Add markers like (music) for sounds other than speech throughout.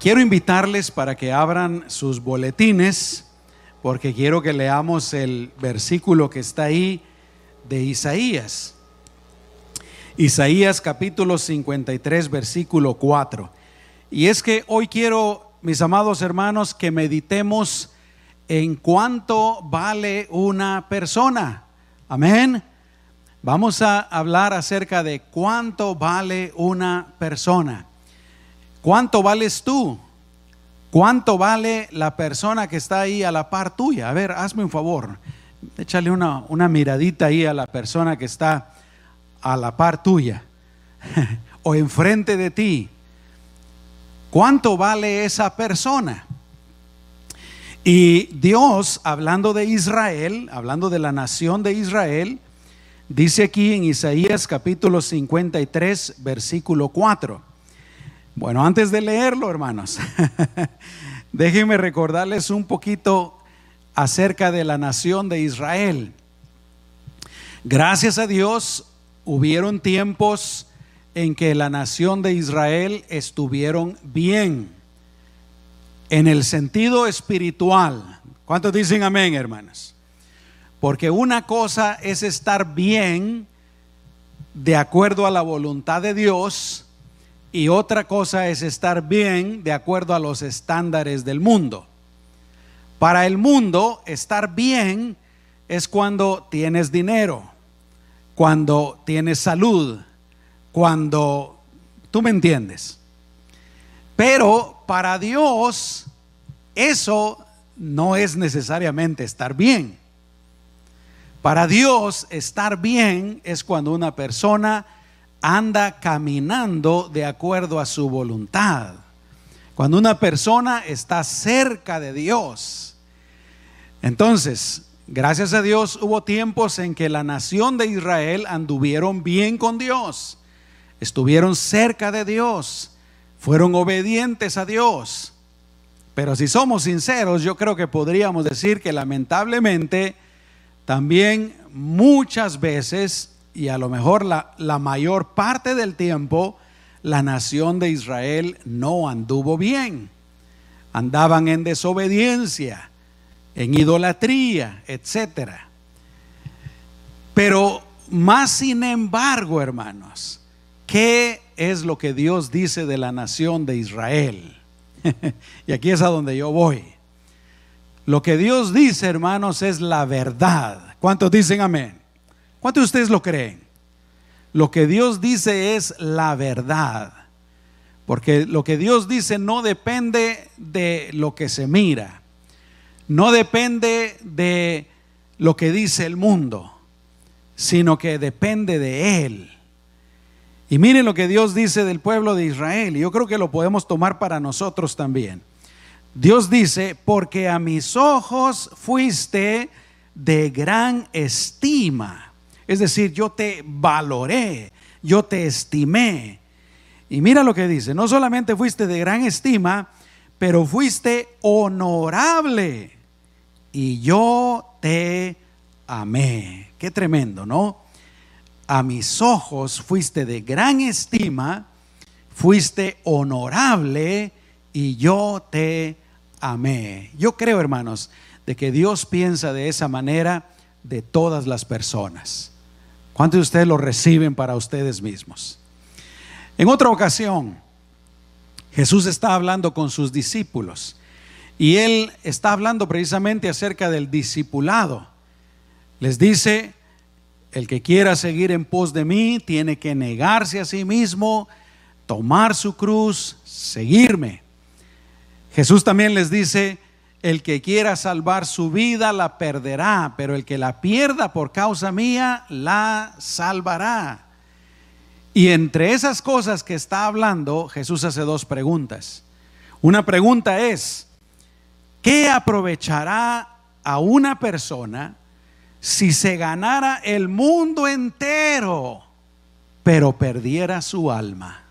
Quiero invitarles para que abran sus boletines, porque quiero que leamos el versículo que está ahí de Isaías. Isaías capítulo 53, versículo 4. Y es que hoy quiero, mis amados hermanos, que meditemos en cuánto vale una persona. Amén. Vamos a hablar acerca de cuánto vale una persona. ¿Cuánto vales tú? ¿Cuánto vale la persona que está ahí a la par tuya? A ver, hazme un favor. Échale una, miradita ahí a la persona que está a la par tuya (laughs) o enfrente de ti. ¿Cuánto vale esa persona? Y Dios, hablando de Israel, hablando de la nación de Israel, dice aquí en Isaías capítulo 53, versículo 4. Bueno, antes de leerlo, hermanos, (laughs) déjenme recordarles un poquito acerca de la nación de Israel. Gracias a Dios, hubieron tiempos en que la nación de Israel estuvieron bien en el sentido espiritual. ¿Cuántos dicen amén, hermanas? Porque una cosa es estar bien de acuerdo a la voluntad de Dios y otra cosa es estar bien de acuerdo a los estándares del mundo. Para el mundo, estar bien es cuando tienes dinero, cuando tienes salud, cuando tú me entiendes. Pero para Dios eso no es necesariamente estar bien. Para Dios estar bien es cuando una persona anda caminando de acuerdo a su voluntad. Cuando una persona está cerca de Dios. Entonces, gracias a Dios hubo tiempos en que la nación de Israel anduvieron bien con Dios. Estuvieron cerca de Dios. Fueron obedientes a Dios. Pero si somos sinceros, yo creo que podríamos decir que lamentablemente también muchas veces y a lo mejor la, la mayor parte del tiempo, la nación de Israel no anduvo bien. Andaban en desobediencia, en idolatría, etc. Pero más sin embargo, hermanos, ¿qué es lo que Dios dice de la nación de Israel? (laughs) y aquí es a donde yo voy. Lo que Dios dice, hermanos, es la verdad. ¿Cuántos dicen amén? ¿Cuántos de ustedes lo creen? Lo que Dios dice es la verdad. Porque lo que Dios dice no depende de lo que se mira. No depende de lo que dice el mundo, sino que depende de Él. Y miren lo que Dios dice del pueblo de Israel. Y yo creo que lo podemos tomar para nosotros también. Dios dice, porque a mis ojos fuiste de gran estima es decir, yo te valoré, yo te estimé. Y mira lo que dice, no solamente fuiste de gran estima, pero fuiste honorable y yo te amé. Qué tremendo, ¿no? A mis ojos fuiste de gran estima, fuiste honorable y yo te amé. Yo creo, hermanos, de que Dios piensa de esa manera de todas las personas. ¿Cuántos de ustedes lo reciben para ustedes mismos? En otra ocasión, Jesús está hablando con sus discípulos y él está hablando precisamente acerca del discipulado. Les dice, el que quiera seguir en pos de mí tiene que negarse a sí mismo, tomar su cruz, seguirme. Jesús también les dice, el que quiera salvar su vida la perderá, pero el que la pierda por causa mía la salvará. Y entre esas cosas que está hablando, Jesús hace dos preguntas. Una pregunta es, ¿qué aprovechará a una persona si se ganara el mundo entero, pero perdiera su alma?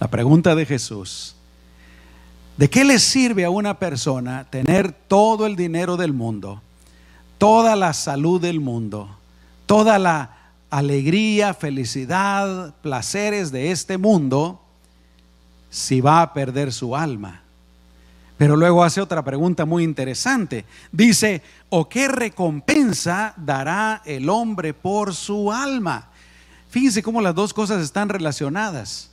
La pregunta de Jesús. ¿De qué le sirve a una persona tener todo el dinero del mundo, toda la salud del mundo, toda la alegría, felicidad, placeres de este mundo, si va a perder su alma. Pero luego hace otra pregunta muy interesante. Dice, ¿o qué recompensa dará el hombre por su alma? Fíjense cómo las dos cosas están relacionadas.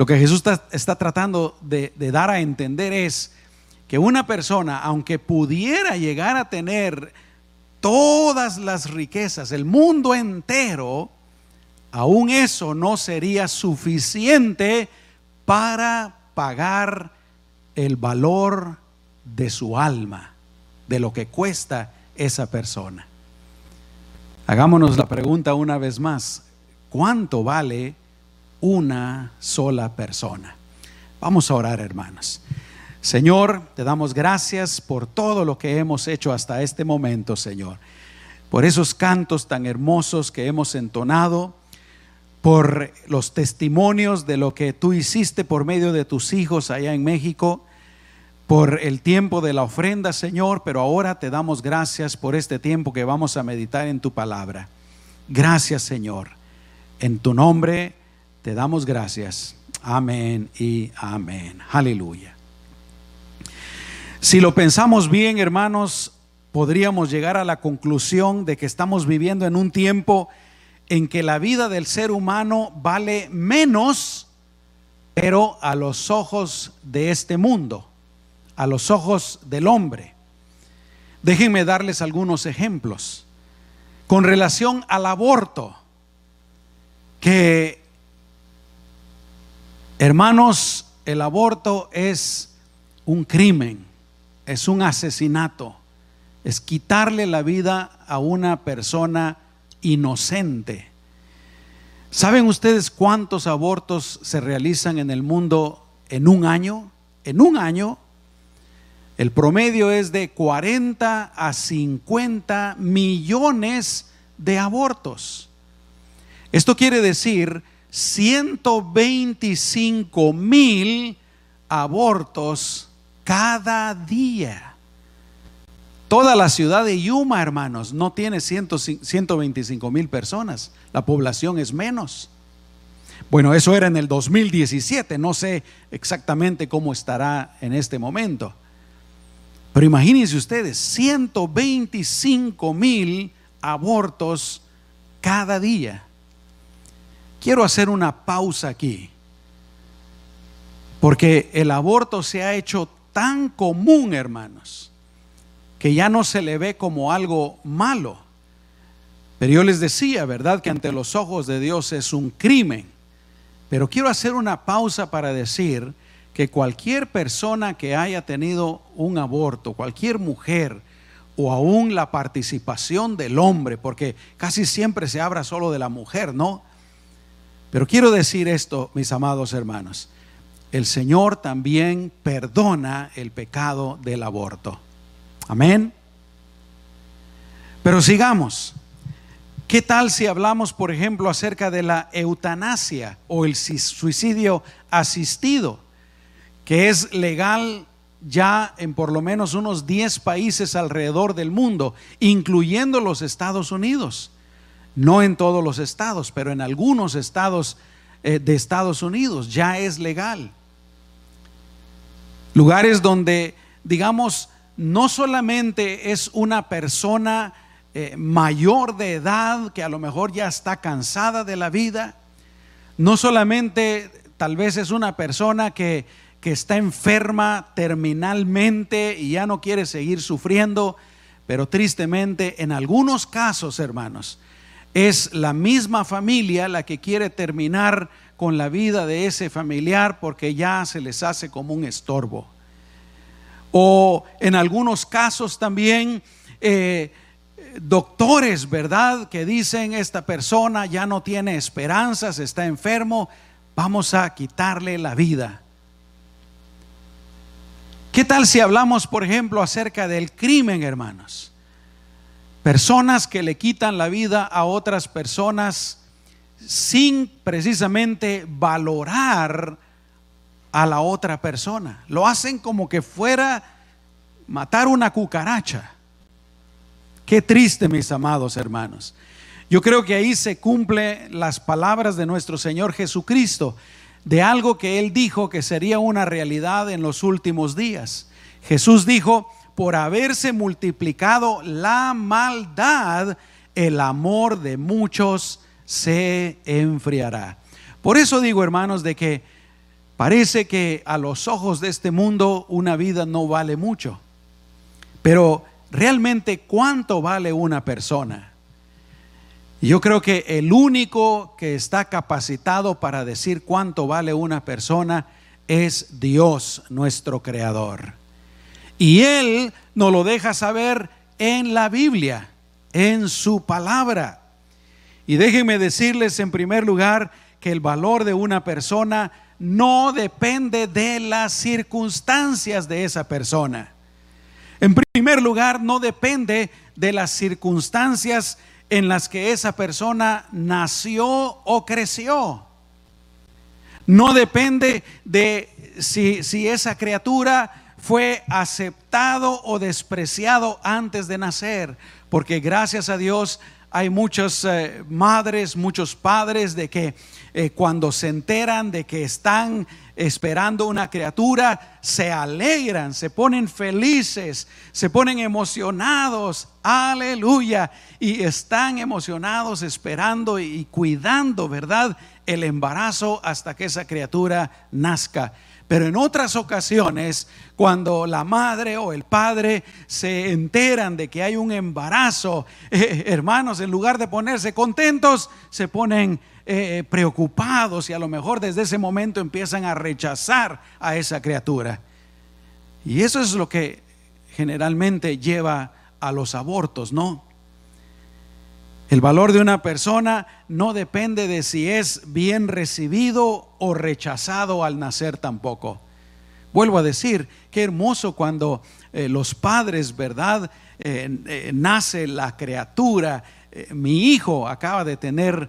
Lo que Jesús está, tratando de, de dar a entender es que una persona, aunque pudiera llegar a tener todas las riquezas, el mundo entero, aún eso no sería suficiente para pagar el valor de su alma, de lo que cuesta esa persona. Hagámonos la pregunta una vez más, ¿cuánto vale una sola persona? Vamos a orar, hermanos. Señor, te damos gracias por todo lo que hemos hecho hasta este momento, Señor. Por esos cantos tan hermosos que hemos entonado, por los testimonios de lo que tú hiciste por medio de tus hijos allá en México, por el tiempo de la ofrenda, Señor, pero ahora te damos gracias por este tiempo que vamos a meditar en tu palabra. Gracias, Señor. En tu nombre te damos gracias. Amén y amén. Aleluya. Si lo pensamos bien, hermanos, podríamos llegar a la conclusión de que estamos viviendo en un tiempo en que la vida del ser humano vale menos, pero a los ojos de este mundo, a los ojos del hombre. Déjenme darles algunos ejemplos. Con relación al aborto, que, hermanos, el aborto es un crimen es un asesinato, es quitarle la vida a una persona inocente. ¿Saben ustedes cuántos abortos se realizan en el mundo en un año? En un año, el promedio es de 40 a 50 millones de abortos. Esto quiere decir 125 mil abortos cada día. Toda la ciudad de Yuma, hermanos, no tiene 125 mil personas. La población es menos. Bueno, eso era en el 2017. No sé exactamente cómo estará en este momento. Pero imagínense ustedes, 125 mil abortos cada día. Quiero hacer una pausa aquí. Porque el aborto se ha hecho tan común, hermanos, que ya no se le ve como algo malo. Pero yo les decía, ¿verdad? Que ante los ojos de Dios es un crimen. Pero quiero hacer una pausa para decir que cualquier persona que haya tenido un aborto, cualquier mujer, o aún la participación del hombre, porque casi siempre se habla solo de la mujer, ¿no? Pero quiero decir esto, mis amados hermanos el Señor también perdona el pecado del aborto. Amén. Pero sigamos. ¿Qué tal si hablamos, por ejemplo, acerca de la eutanasia o el suicidio asistido, que es legal ya en por lo menos unos 10 países alrededor del mundo, incluyendo los Estados Unidos? No en todos los estados, pero en algunos estados eh, de Estados Unidos ya es legal. Lugares donde, digamos, no solamente es una persona eh, mayor de edad que a lo mejor ya está cansada de la vida, no solamente tal vez es una persona que, que está enferma terminalmente y ya no quiere seguir sufriendo, pero tristemente en algunos casos, hermanos, es la misma familia la que quiere terminar con la vida de ese familiar porque ya se les hace como un estorbo. O en algunos casos también eh, doctores, ¿verdad? Que dicen esta persona ya no tiene esperanzas, está enfermo, vamos a quitarle la vida. ¿Qué tal si hablamos, por ejemplo, acerca del crimen, hermanos? Personas que le quitan la vida a otras personas sin precisamente valorar a la otra persona. Lo hacen como que fuera matar una cucaracha. Qué triste, mis amados hermanos. Yo creo que ahí se cumplen las palabras de nuestro Señor Jesucristo. de algo que él dijo que sería una realidad en los últimos días. Jesús dijo, por haberse multiplicado la maldad, el amor de muchos se enfriará. Por eso digo, hermanos, de que parece que a los ojos de este mundo una vida no vale mucho. Pero realmente, ¿cuánto vale una persona? Yo creo que el único que está capacitado para decir cuánto vale una persona es Dios, nuestro Creador. Y Él nos lo deja saber en la Biblia, en su palabra. Y déjenme decirles en primer lugar que el valor de una persona no depende de las circunstancias de esa persona. En primer lugar, no depende de las circunstancias en las que esa persona nació o creció. No depende de si, si esa criatura fue aceptado o despreciado antes de nacer, porque gracias a Dios hay muchas eh, madres, muchos padres de que eh, cuando se enteran de que están esperando una criatura, se alegran, se ponen felices, se ponen emocionados, aleluya, y están emocionados esperando y cuidando, ¿verdad? El embarazo hasta que esa criatura nazca. Pero en otras ocasiones, cuando la madre o el padre se enteran de que hay un embarazo, (laughs) eh, hermanos, en lugar de ponerse contentos, se ponen eh, preocupados y a lo mejor desde ese momento empiezan a rechazar a esa criatura. Y eso es lo que generalmente lleva a los abortos, ¿no? El valor de una persona no depende de si es bien recibido o rechazado al nacer tampoco. Vuelvo a decir, qué hermoso cuando eh, los padres, ¿verdad? Eh, eh, nace la criatura. mi hijo acaba de tener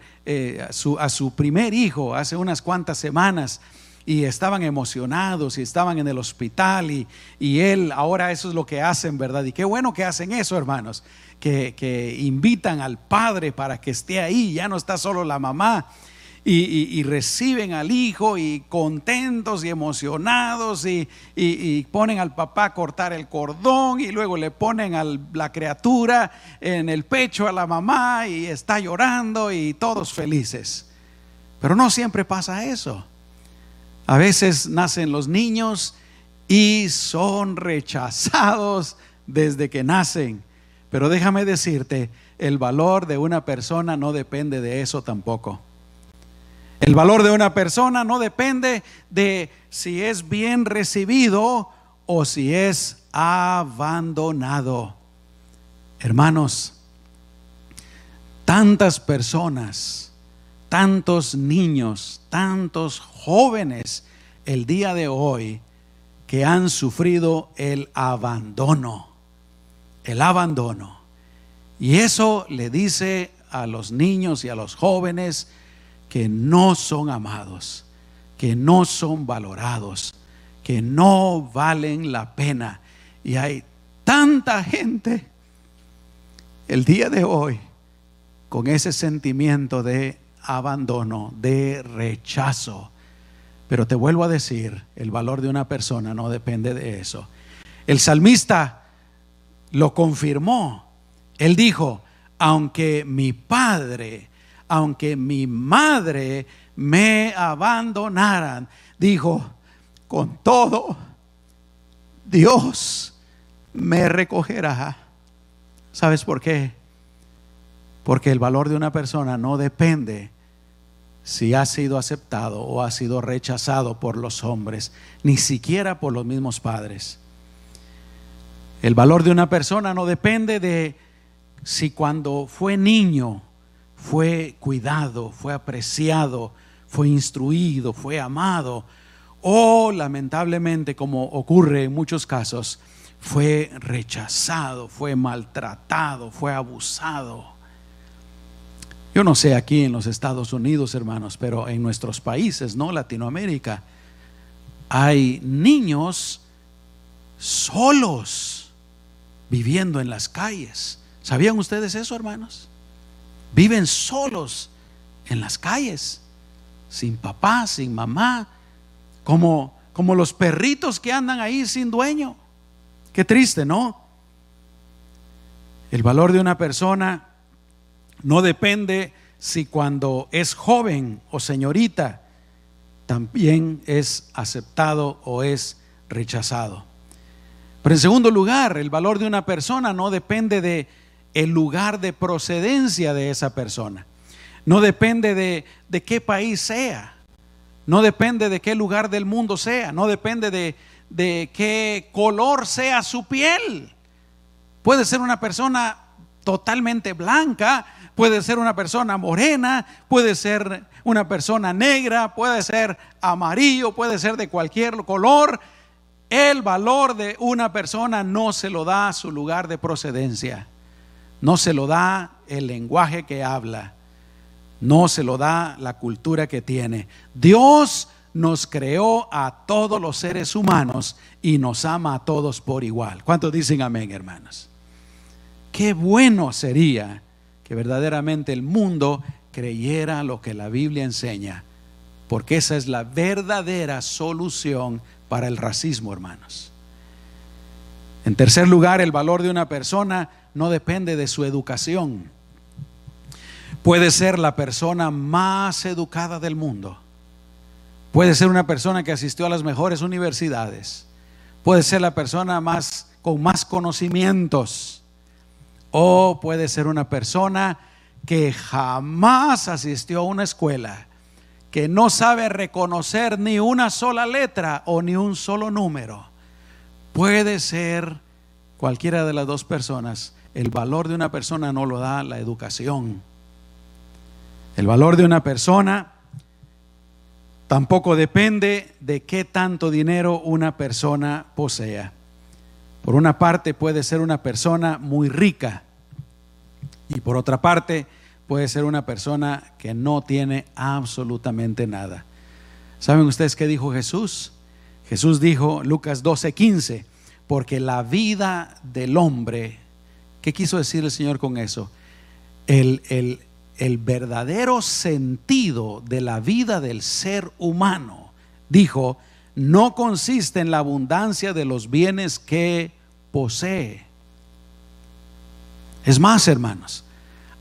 a su, a, su, primer hijo hace unas cuantas semanas y estaban emocionados y estaban en el hospital y, y él, ahora eso es lo que hacen, ¿verdad? Y qué bueno que hacen eso, hermanos que, invitan al padre para que esté ahí, ya no está solo la mamá. Y, reciben al hijo y contentos y emocionados y, ponen al papá a cortar el cordón y luego le ponen a la criatura en el pecho a la mamá y está llorando y todos felices. Pero no siempre pasa eso. A veces nacen los niños y son rechazados desde que nacen. Pero déjame decirte, el valor de una persona no depende de eso tampoco. El valor de una persona no depende de si es bien recibido o si es abandonado. Hermanos, tantas personas, tantos niños, tantos jóvenes el día de hoy que han sufrido el abandono el abandono. Y eso le dice a los niños y a los jóvenes que no son amados, que no son valorados, que no valen la pena. Y hay tanta gente el día de hoy con ese sentimiento de abandono, de rechazo. Pero te vuelvo a decir, el valor de una persona no depende de eso. El salmista lo confirmó. Él dijo, aunque mi padre, aunque mi madre me abandonaran, dijo, con todo, Dios me recogerá. ¿Sabes por qué? Porque el valor de una persona no depende si ha sido aceptado o ha sido rechazado por los hombres, ni siquiera por los mismos padres. El valor de una persona no depende de si cuando fue niño fue cuidado, fue apreciado, fue instruido, fue amado, o lamentablemente, como ocurre en muchos casos, fue rechazado, fue maltratado, fue abusado. Yo no sé aquí en los Estados Unidos, hermanos, pero en nuestros países, ¿no? Latinoamérica, hay niños solos viviendo en las calles. ¿Sabían ustedes eso, hermanos? Viven solos en las calles. sin papá, sin mamá, como, como los perritos que andan ahí sin dueño. Qué triste, ¿no? El valor de una persona no depende si cuando es joven o señorita también es aceptado o es rechazado. Pero en segundo lugar, el valor de una persona no depende de el lugar de procedencia de esa persona. No depende de, de qué país sea. No depende de qué lugar del mundo sea. No depende de, de qué color sea su piel. Puede ser una persona totalmente blanca, puede ser una persona morena, puede ser una persona negra, puede ser amarillo, puede ser de cualquier color. El valor de una persona no se lo da su lugar de procedencia, no se lo da el lenguaje que habla, no se lo da la cultura que tiene. Dios nos creó a todos los seres humanos y nos ama a todos por igual. ¿Cuántos dicen amén, hermanos? Qué bueno sería que verdaderamente el mundo creyera lo que la Biblia enseña, porque esa es la verdadera solución para el racismo, hermanos. En tercer lugar, el valor de una persona no depende de su educación. Puede ser la persona más educada del mundo. Puede ser una persona que asistió a las mejores universidades. Puede ser la persona más con más conocimientos o puede ser una persona que jamás asistió a una escuela, que no sabe reconocer ni una sola letra o ni un solo número. Puede ser cualquiera de las dos personas. El valor de una persona no lo da la educación. El valor de una persona tampoco depende de qué tanto dinero una persona posea. Por una parte puede ser una persona muy rica y por otra parte puede ser una persona que no tiene absolutamente nada. ¿Saben ustedes qué dijo Jesús? Jesús dijo, Lucas 12, 15, porque la vida del hombre, ¿qué quiso decir el Señor con eso? El, el, el verdadero sentido de la vida del ser humano, dijo, no consiste en la abundancia de los bienes que posee. Es más, hermanos,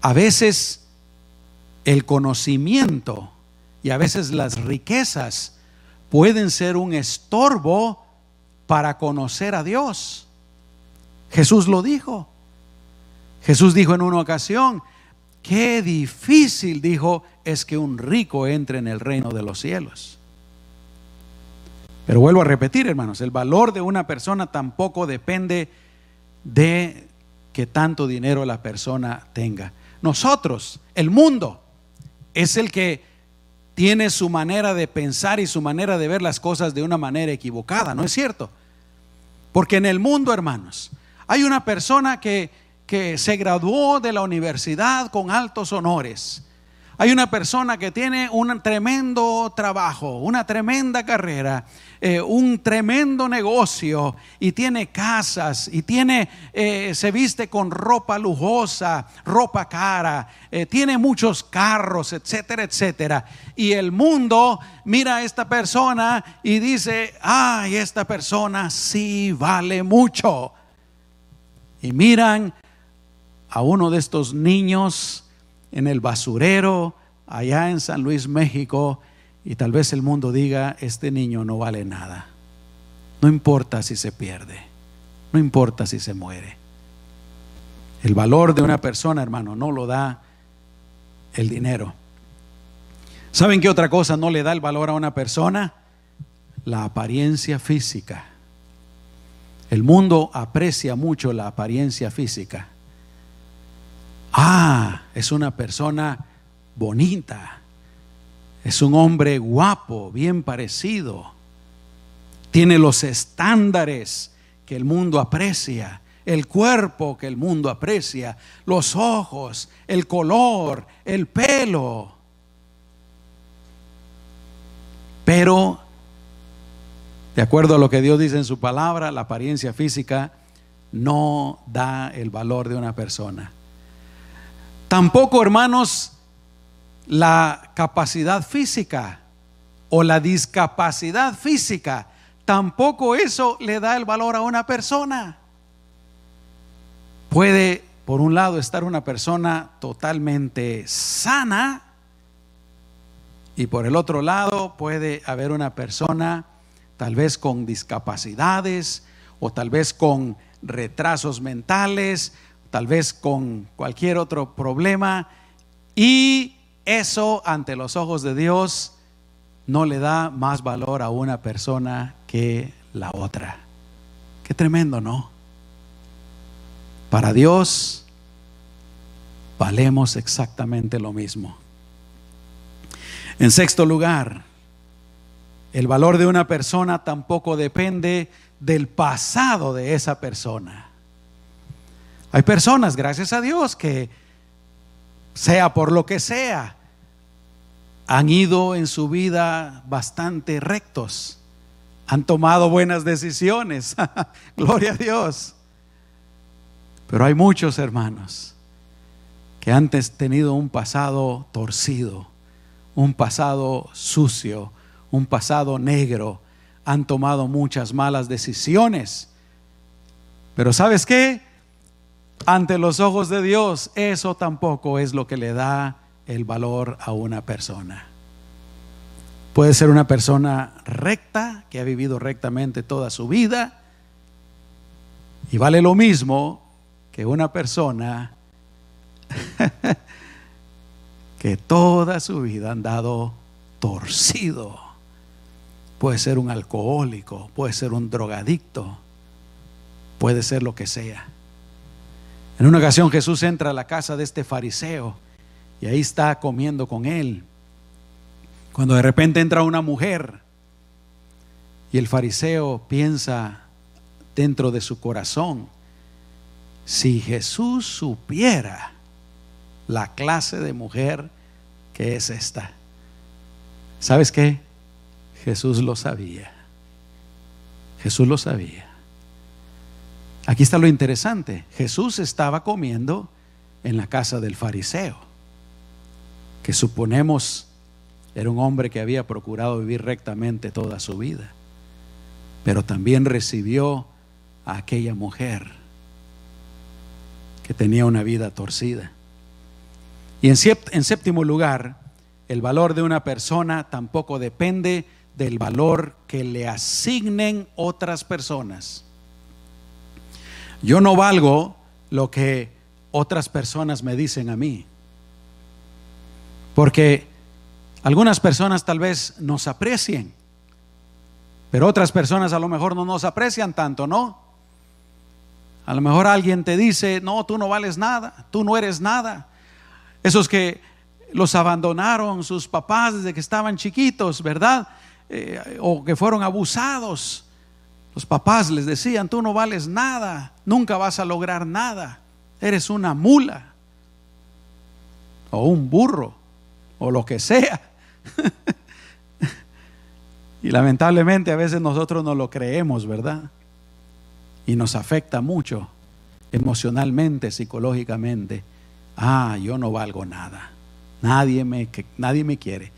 a veces el conocimiento y a veces las riquezas pueden ser un estorbo para conocer a Dios. Jesús lo dijo. Jesús dijo en una ocasión, qué difícil, dijo, es que un rico entre en el reino de los cielos. Pero vuelvo a repetir, hermanos, el valor de una persona tampoco depende de que tanto dinero la persona tenga. Nosotros, el mundo, es el que tiene su manera de pensar y su manera de ver las cosas de una manera equivocada, ¿no es cierto? Porque en el mundo, hermanos, hay una persona que, que se graduó de la universidad con altos honores hay una persona que tiene un tremendo trabajo, una tremenda carrera, eh, un tremendo negocio y tiene casas y tiene, eh, se viste con ropa lujosa, ropa cara, eh, tiene muchos carros, etcétera, etcétera. Y el mundo mira a esta persona y dice, ay, esta persona sí vale mucho. Y miran a uno de estos niños en el basurero allá en San Luis, México, y tal vez el mundo diga, este niño no vale nada. No importa si se pierde, no importa si se muere. El valor de una persona, hermano, no lo da el dinero. ¿Saben qué otra cosa no le da el valor a una persona? La apariencia física. El mundo aprecia mucho la apariencia física. Ah, es una persona bonita. Es un hombre guapo, bien parecido. Tiene los estándares que el mundo aprecia, el cuerpo que el mundo aprecia, los ojos, el color, el pelo. Pero, de acuerdo a lo que Dios dice en su palabra, la apariencia física no da el valor de una persona. Tampoco, hermanos, la capacidad física o la discapacidad física, tampoco eso le da el valor a una persona. Puede, por un lado, estar una persona totalmente sana y por el otro lado puede haber una persona tal vez con discapacidades o tal vez con retrasos mentales, tal vez con cualquier otro problema y eso ante los ojos de Dios no le da más valor a una persona que la otra. Qué tremendo, ¿no? Para Dios valemos exactamente lo mismo. En sexto lugar, el valor de una persona tampoco depende del pasado de esa persona. Hay personas, gracias a Dios, que sea por lo que sea, han ido en su vida bastante rectos, han tomado buenas decisiones, (laughs) gloria a Dios. Pero hay muchos hermanos que han tenido un pasado torcido, un pasado sucio, un pasado negro, han tomado muchas malas decisiones. Pero ¿sabes qué? Ante los ojos de Dios, eso tampoco es lo que le da el valor a una persona. Puede ser una persona recta, que ha vivido rectamente toda su vida, y vale lo mismo que una persona (laughs) que toda su vida ha andado torcido. Puede ser un alcohólico, puede ser un drogadicto, puede ser lo que sea. En una ocasión Jesús entra a la casa de este fariseo y ahí está comiendo con él. Cuando de repente entra una mujer y el fariseo piensa dentro de su corazón, si Jesús supiera la clase de mujer que es esta, ¿sabes qué? Jesús lo sabía. Jesús lo sabía. Aquí está lo interesante. Jesús estaba comiendo en la casa del fariseo, que suponemos era un hombre que había procurado vivir rectamente toda su vida, pero también recibió a aquella mujer que tenía una vida torcida. Y en, séptimo lugar, el valor de una persona tampoco depende del valor que le asignen otras personas. Yo no valgo lo que otras personas me dicen a mí. Porque algunas personas tal vez nos aprecien, pero otras personas a lo mejor no nos aprecian tanto, ¿no? A lo mejor alguien te dice, no, tú no vales nada, tú no eres nada. Esos que los abandonaron sus papás desde que estaban chiquitos, ¿verdad? Eh, o que fueron abusados. Los papás les decían, tú no vales nada, nunca vas a lograr nada, eres una mula o un burro o lo que sea. (laughs) y lamentablemente a veces nosotros no lo creemos, ¿verdad? Y nos afecta mucho emocionalmente, psicológicamente. Ah, yo no valgo nada. Nadie me, nadie me quiere.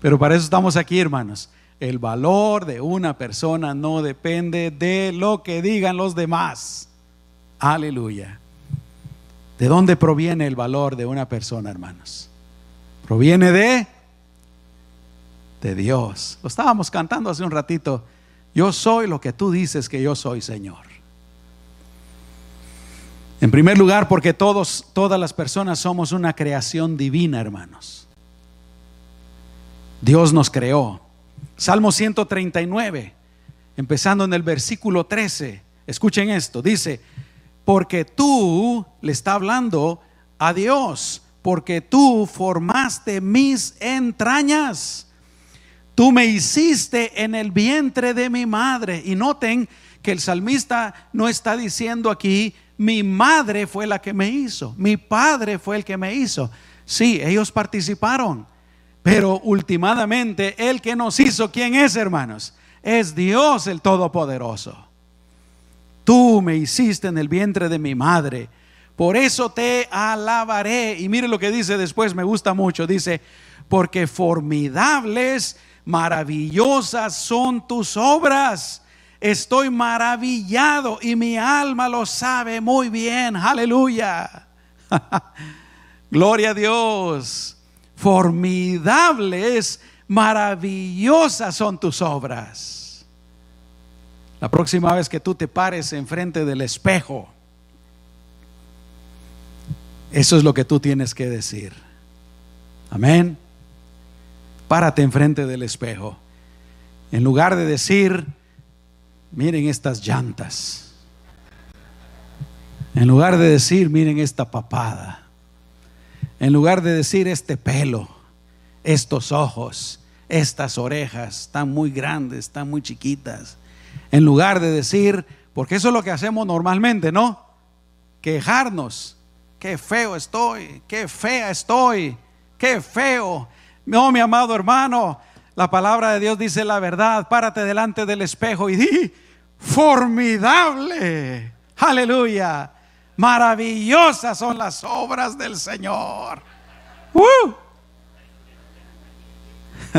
Pero para eso estamos aquí, hermanos. El valor de una persona no depende de lo que digan los demás. Aleluya. ¿De dónde proviene el valor de una persona, hermanos? Proviene de de Dios. Lo estábamos cantando hace un ratito. Yo soy lo que tú dices que yo soy, Señor. En primer lugar, porque todos, todas las personas somos una creación divina, hermanos. Dios nos creó. Salmo 139, empezando en el versículo 13. Escuchen esto, dice, porque tú le está hablando a Dios, porque tú formaste mis entrañas. Tú me hiciste en el vientre de mi madre. Y noten que el salmista no está diciendo aquí, mi madre fue la que me hizo, mi padre fue el que me hizo. Sí, ellos participaron, pero últimamente el que nos hizo, ¿quién es, hermanos? Es Dios el Todopoderoso. Tú me hiciste en el vientre de mi madre. Por eso te alabaré. Y mire lo que dice después, me gusta mucho. Dice, porque formidables maravillosas son tus obras. Estoy maravillado y mi alma lo sabe muy bien. Aleluya. (laughs) Gloria a Dios. Formidables, maravillosas son tus obras. La próxima vez que tú te pares enfrente del espejo, eso es lo que tú tienes que decir. Amén. Párate enfrente del espejo. En lugar de decir, miren estas llantas. En lugar de decir, miren esta papada. En lugar de decir este pelo, estos ojos, estas orejas, están muy grandes, están muy chiquitas. En lugar de decir, porque eso es lo que hacemos normalmente, ¿no? Quejarnos. Qué feo estoy, qué fea estoy, qué feo. No, mi amado hermano, la palabra de Dios dice la verdad. Párate delante del espejo y di, formidable. Aleluya. Maravillosas son las obras del Señor. ¡Uh! (laughs)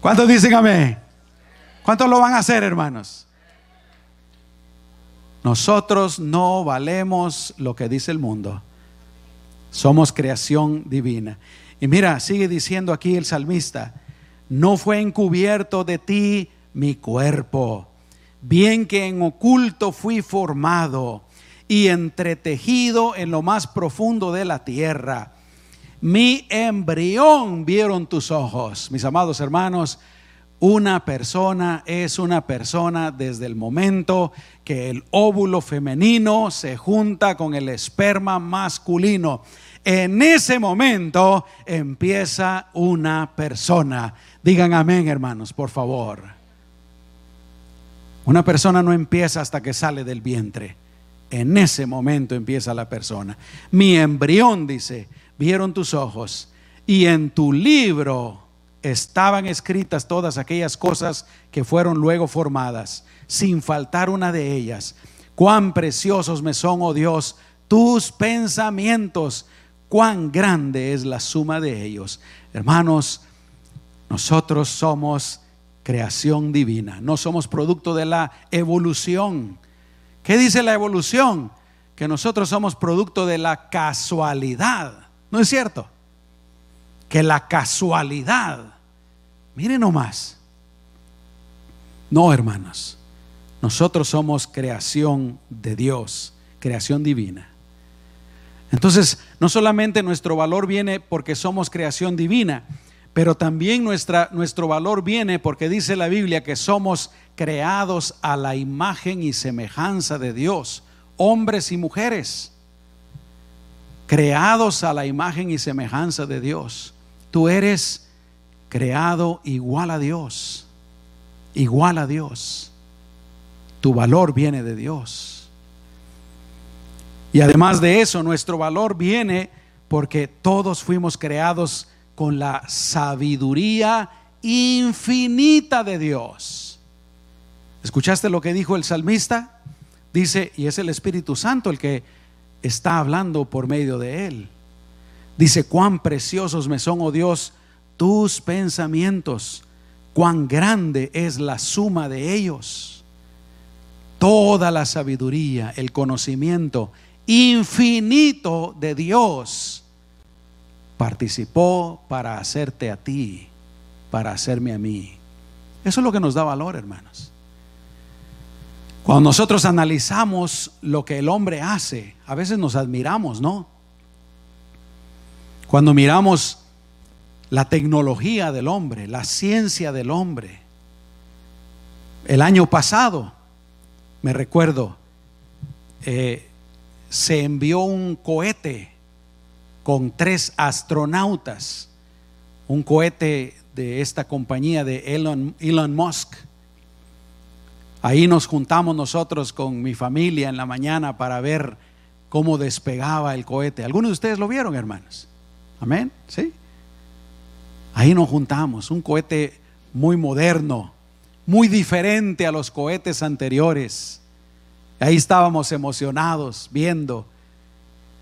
¿Cuántos dicen amén? ¿Cuántos lo van a hacer, hermanos? Nosotros no valemos lo que dice el mundo. Somos creación divina. Y mira, sigue diciendo aquí el salmista, no fue encubierto de ti mi cuerpo, bien que en oculto fui formado y entretejido en lo más profundo de la tierra. Mi embrión vieron tus ojos, mis amados hermanos. Una persona es una persona desde el momento que el óvulo femenino se junta con el esperma masculino. En ese momento empieza una persona. Digan amén, hermanos, por favor. Una persona no empieza hasta que sale del vientre. En ese momento empieza la persona. Mi embrión, dice, vieron tus ojos y en tu libro estaban escritas todas aquellas cosas que fueron luego formadas, sin faltar una de ellas. Cuán preciosos me son, oh Dios, tus pensamientos, cuán grande es la suma de ellos. Hermanos, nosotros somos creación divina, no somos producto de la evolución. ¿Qué dice la evolución? Que nosotros somos producto de la casualidad. ¿No es cierto? que la casualidad, miren nomás, no hermanos, nosotros somos creación de Dios, creación divina. Entonces, no solamente nuestro valor viene porque somos creación divina, pero también nuestro valor viene porque dice la Biblia que somos creados a la imagen y semejanza de Dios, hombres y mujeres, creados a la imagen y semejanza de Dios. Tú eres creado igual a Dios, igual a Dios. Tu valor viene de Dios. Y además de eso, nuestro valor viene porque todos fuimos creados con la sabiduría infinita de Dios. ¿Escuchaste lo que dijo el salmista? Dice, y es el Espíritu Santo el que está hablando por medio de él. Dice, cuán preciosos me son, oh Dios, tus pensamientos, cuán grande es la suma de ellos. Toda la sabiduría, el conocimiento infinito de Dios participó para hacerte a ti, para hacerme a mí. Eso es lo que nos da valor, hermanos. Cuando nosotros analizamos lo que el hombre hace, a veces nos admiramos, ¿no? Cuando miramos la tecnología del hombre, la ciencia del hombre, el año pasado, me recuerdo, eh, se envió un cohete con tres astronautas, un cohete de esta compañía de Elon, Musk. Ahí nos juntamos nosotros con mi familia en la mañana para ver cómo despegaba el cohete. ¿Algunos de ustedes lo vieron, hermanos? Amén, ¿sí? Ahí nos juntamos, un cohete muy moderno, muy diferente a los cohetes anteriores. Ahí estábamos emocionados viendo.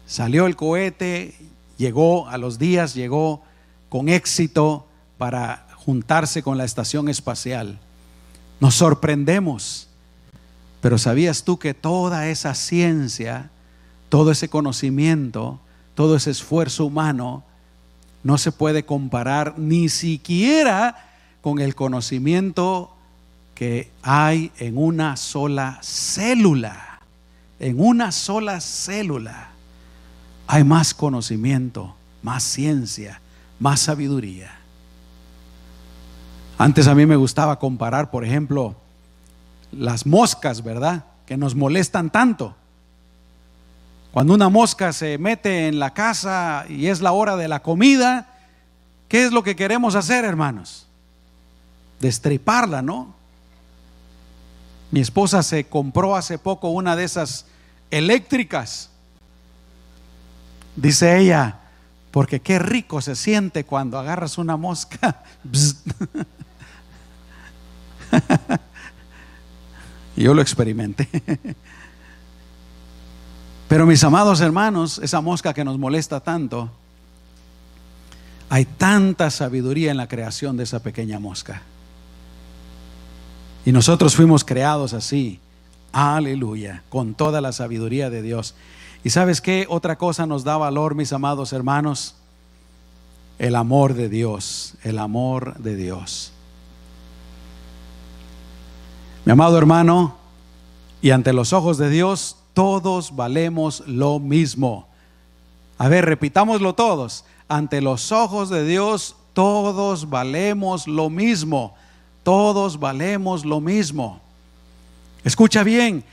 Salió el cohete, llegó a los días, llegó con éxito para juntarse con la estación espacial. Nos sorprendemos. Pero ¿sabías tú que toda esa ciencia, todo ese conocimiento, todo ese esfuerzo humano no se puede comparar ni siquiera con el conocimiento que hay en una sola célula? En una sola célula hay más conocimiento, más ciencia, más sabiduría. Antes a mí me gustaba comparar, por ejemplo, las moscas, ¿verdad? Que nos molestan tanto. Cuando una mosca se mete en la casa y es la hora de la comida, ¿qué es lo que queremos hacer, hermanos? Destriparla, ¿no? Mi esposa se compró hace poco una de esas eléctricas. Dice ella, porque qué rico se siente cuando agarras una mosca. (laughs) yo lo experimenté. Pero mis amados hermanos, esa mosca que nos molesta tanto, hay tanta sabiduría en la creación de esa pequeña mosca. Y nosotros fuimos creados así, aleluya, con toda la sabiduría de Dios. ¿Y sabes qué? Otra cosa nos da valor, mis amados hermanos, el amor de Dios, el amor de Dios. Mi amado hermano, y ante los ojos de Dios, todos valemos lo mismo. A ver, repitámoslo todos. Ante los ojos de Dios, todos valemos lo mismo. Todos valemos lo mismo. Escucha bien,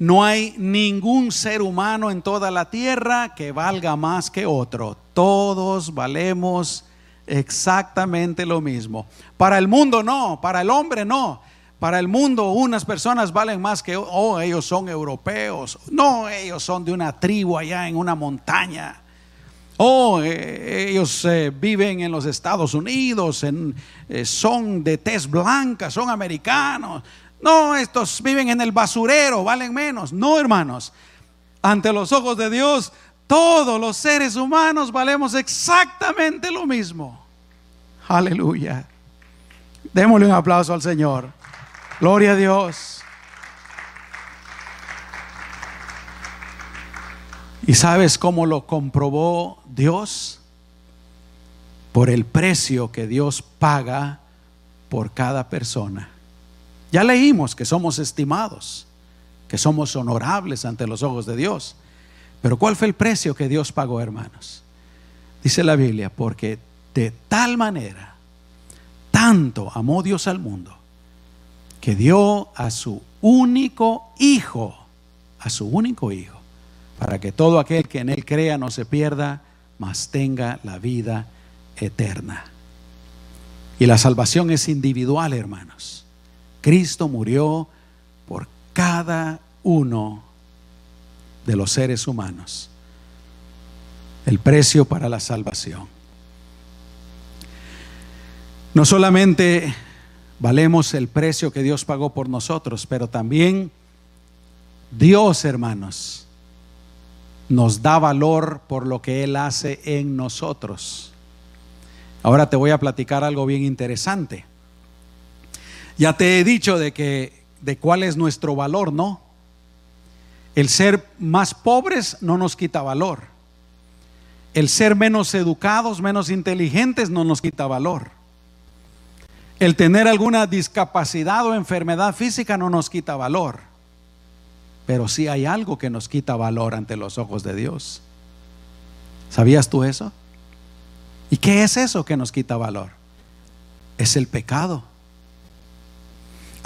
no hay ningún ser humano en toda la tierra que valga más que otro. Todos valemos exactamente lo mismo. Para el mundo no, para el hombre no. Para el mundo unas personas valen más que, oh, ellos son europeos. No, ellos son de una tribu allá en una montaña. Oh, ellos eh, viven en los Estados Unidos, eh, son de tez blanca, son americanos. No, estos viven en el basurero, valen menos. No, hermanos. Ante los ojos de Dios, todos los seres humanos valemos exactamente lo mismo. Aleluya. Démosle un aplauso al Señor. Gloria a Dios. ¿Y sabes cómo lo comprobó Dios? Por el precio que Dios paga por cada persona. Ya leímos que somos estimados, que somos honorables ante los ojos de Dios. Pero ¿cuál fue el precio que Dios pagó, hermanos? Dice la Biblia, porque de tal manera, tanto amó Dios al mundo, que dio a su único hijo, a su único hijo, para que todo aquel que en él crea no se pierda, mas tenga la vida eterna. Y la salvación es individual, hermanos. Cristo murió por cada uno de los seres humanos. El precio para la salvación. No solamente valemos el precio que Dios pagó por nosotros, pero también Dios, hermanos, nos da valor por lo que Él hace en nosotros. Ahora te voy a platicar algo bien interesante. Ya te he dicho de que de cuál es nuestro valor, ¿no? El ser más pobres no nos quita valor. El ser menos educados, menos inteligentes no nos quita valor. El tener alguna discapacidad o enfermedad física no nos quita valor, pero sí hay algo que nos quita valor ante los ojos de Dios. ¿Sabías tú eso? ¿Y qué es eso que nos quita valor? Es el pecado.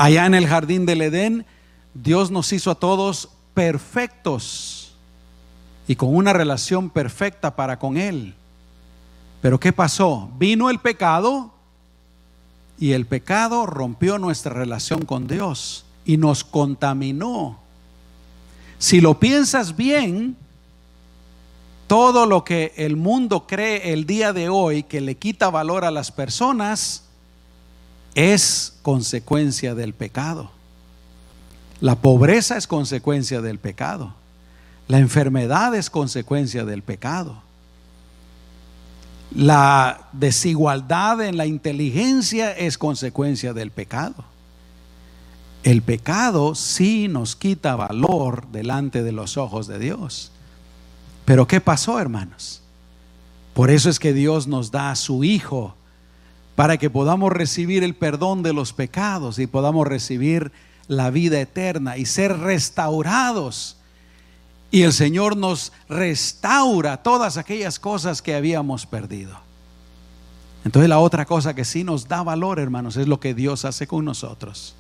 Allá en el jardín del Edén, Dios nos hizo a todos perfectos y con una relación perfecta para con Él. Pero ¿qué pasó? Vino el pecado y el pecado rompió nuestra relación con Dios y nos contaminó. Si lo piensas bien, todo lo que el mundo cree el día de hoy que le quita valor a las personas es consecuencia del pecado. La pobreza es consecuencia del pecado. La enfermedad es consecuencia del pecado. La desigualdad en la inteligencia es consecuencia del pecado. El pecado sí nos quita valor delante de los ojos de Dios. Pero ¿qué pasó, hermanos? Por eso es que Dios nos da a su Hijo, para que podamos recibir el perdón de los pecados y podamos recibir la vida eterna y ser restaurados. Y el Señor nos restaura todas aquellas cosas que habíamos perdido. Entonces la otra cosa que sí nos da valor, hermanos, es lo que Dios hace con nosotros.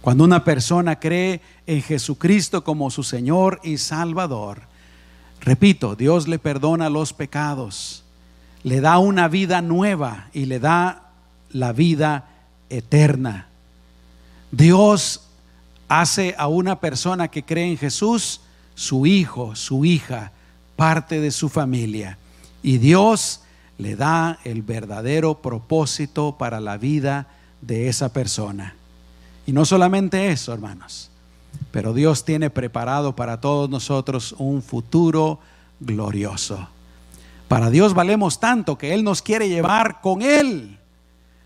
Cuando una persona cree en Jesucristo como su Señor y Salvador, repito, Dios le perdona los pecados, le da una vida nueva y le da la vida eterna. Dios hace a una persona que cree en Jesús su hijo, su hija, parte de su familia. Y Dios le da el verdadero propósito para la vida de esa persona. Y no solamente eso, hermanos, pero Dios tiene preparado para todos nosotros un futuro glorioso. Para Dios valemos tanto que Él nos quiere llevar con Él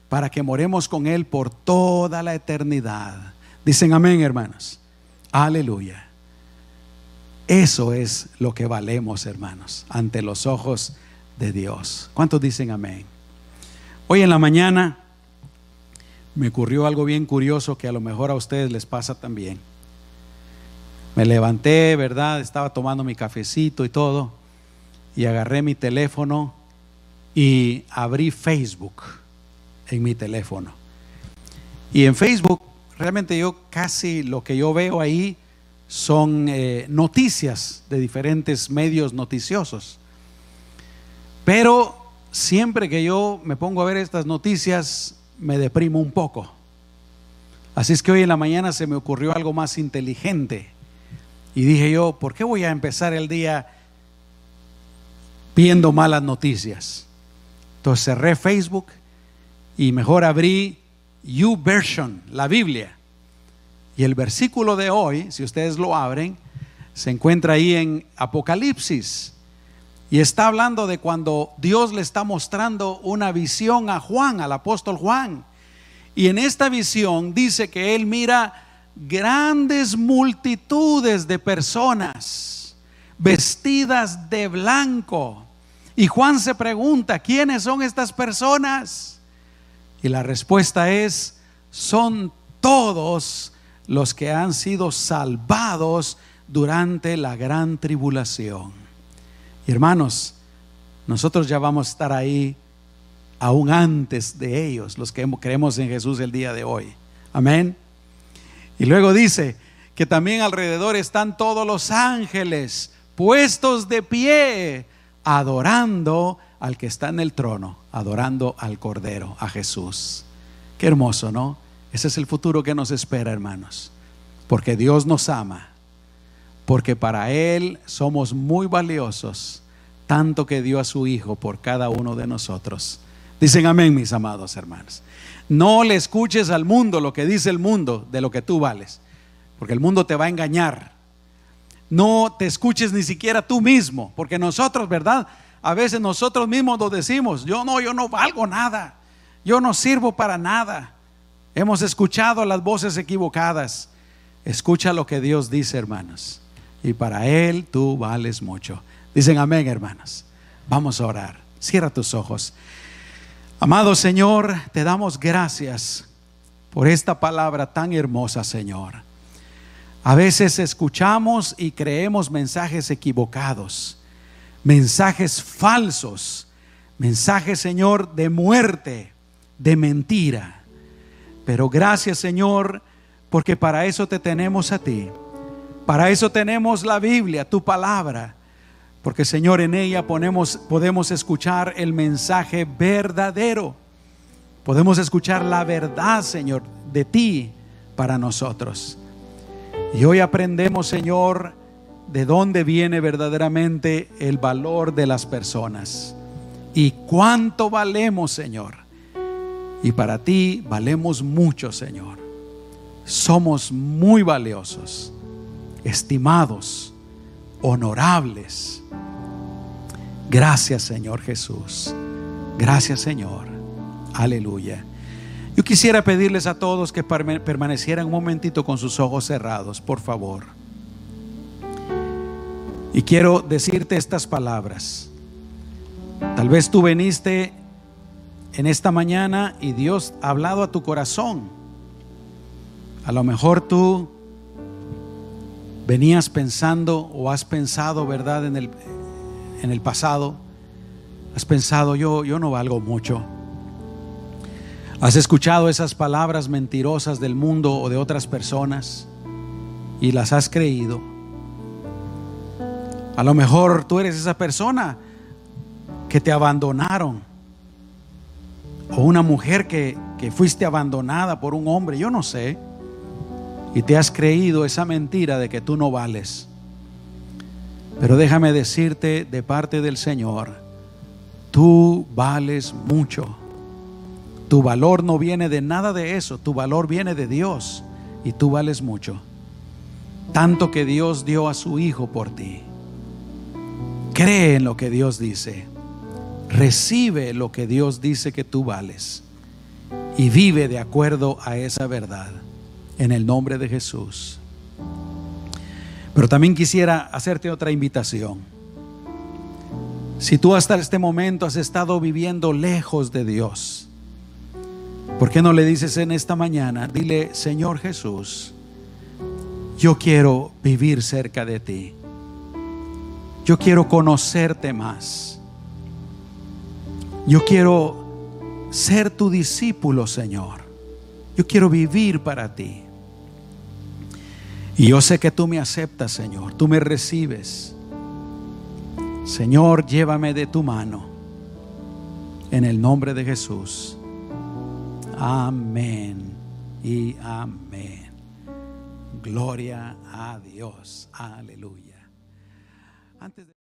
para que moremos con Él por toda la eternidad. Dicen amén, hermanos. Aleluya. Eso es lo que valemos, hermanos, ante los ojos de Dios. ¿Cuántos dicen amén? Hoy en la mañana me ocurrió algo bien curioso que a lo mejor a ustedes les pasa también. Me levanté, ¿verdad? Estaba tomando mi cafecito y todo, y agarré mi teléfono y abrí Facebook en mi teléfono. Y en Facebook, realmente yo casi lo que yo veo ahí son eh, noticias de diferentes medios noticiosos. Pero siempre que yo me pongo a ver estas noticias, me deprimo un poco. Así es que hoy en la mañana se me ocurrió algo más inteligente. Y dije yo, ¿por qué voy a empezar el día viendo malas noticias? Entonces cerré Facebook y mejor abrí YouVersion, la Biblia. Y el versículo de hoy, si ustedes lo abren, se encuentra ahí en Apocalipsis y está hablando de cuando Dios le está mostrando una visión a Juan, al apóstol Juan. Y en esta visión dice que él mira grandes multitudes de personas vestidas de blanco. Y Juan se pregunta, ¿quiénes son estas personas? Y la respuesta es, son todos los que han sido salvados durante la gran tribulación hermanos, nosotros ya vamos a estar ahí aún antes de ellos, los que creemos en Jesús el día de hoy. Amén. Y luego dice que también alrededor están todos los ángeles puestos de pie, adorando al que está en el trono, adorando al Cordero, a Jesús. Qué hermoso, ¿no? Ese es el futuro que nos espera, hermanos. Porque Dios nos ama porque para Él somos muy valiosos, tanto que dio a su Hijo por cada uno de nosotros. Dicen amén, mis amados hermanos. No le escuches al mundo lo que dice el mundo de lo que tú vales, porque el mundo te va a engañar. No te escuches ni siquiera tú mismo, porque nosotros, ¿verdad? A veces nosotros mismos lo decimos, yo no, yo no valgo nada, yo no sirvo para nada. Hemos escuchado las voces equivocadas. Escucha lo que Dios dice, hermanos y para Él tú vales mucho. Dicen amén, hermanas. Vamos a orar. Cierra tus ojos. Amado Señor, te damos gracias por esta palabra tan hermosa, Señor. A veces escuchamos y creemos mensajes equivocados, mensajes falsos, mensajes, Señor, de muerte, de mentira. Pero gracias, Señor, porque para eso te tenemos a ti. Para eso tenemos la Biblia, tu palabra. Porque Señor, en ella ponemos, podemos escuchar el mensaje verdadero. Podemos escuchar la verdad, Señor, de ti para nosotros. Y hoy aprendemos, Señor, de dónde viene verdaderamente el valor de las personas. Y cuánto valemos, Señor. Y para ti valemos mucho, Señor. Somos muy valiosos estimados, honorables. Gracias Señor Jesús. Gracias Señor. Aleluya. Yo quisiera pedirles a todos que permanecieran un momentito con sus ojos cerrados, por favor. Y quiero decirte estas palabras. Tal vez tú veniste en esta mañana y Dios ha hablado a tu corazón. A lo mejor tú venías pensando o has pensado, ¿verdad? En el, en el pasado, has pensado, yo, yo no valgo mucho. Has escuchado esas palabras mentirosas del mundo o de otras personas y las has creído. A lo mejor tú eres esa persona que te abandonaron. O una mujer que, que fuiste abandonada por un hombre, yo no sé. Y te has creído esa mentira de que tú no vales. Pero déjame decirte de parte del Señor, tú vales mucho. Tu valor no viene de nada de eso, tu valor viene de Dios y tú vales mucho. Tanto que Dios dio a su Hijo por ti. Cree en lo que Dios dice. Recibe lo que Dios dice que tú vales. Y vive de acuerdo a esa verdad. En el nombre de Jesús. Pero también quisiera hacerte otra invitación. Si tú hasta este momento has estado viviendo lejos de Dios, ¿por qué no le dices en esta mañana, dile, Señor Jesús, yo quiero vivir cerca de ti. Yo quiero conocerte más. Yo quiero ser tu discípulo, Señor. Yo quiero vivir para ti. Y yo sé que tú me aceptas, Señor. Tú me recibes. Señor, llévame de tu mano. En el nombre de Jesús. Amén y amén. Gloria a Dios. Aleluya. Antes de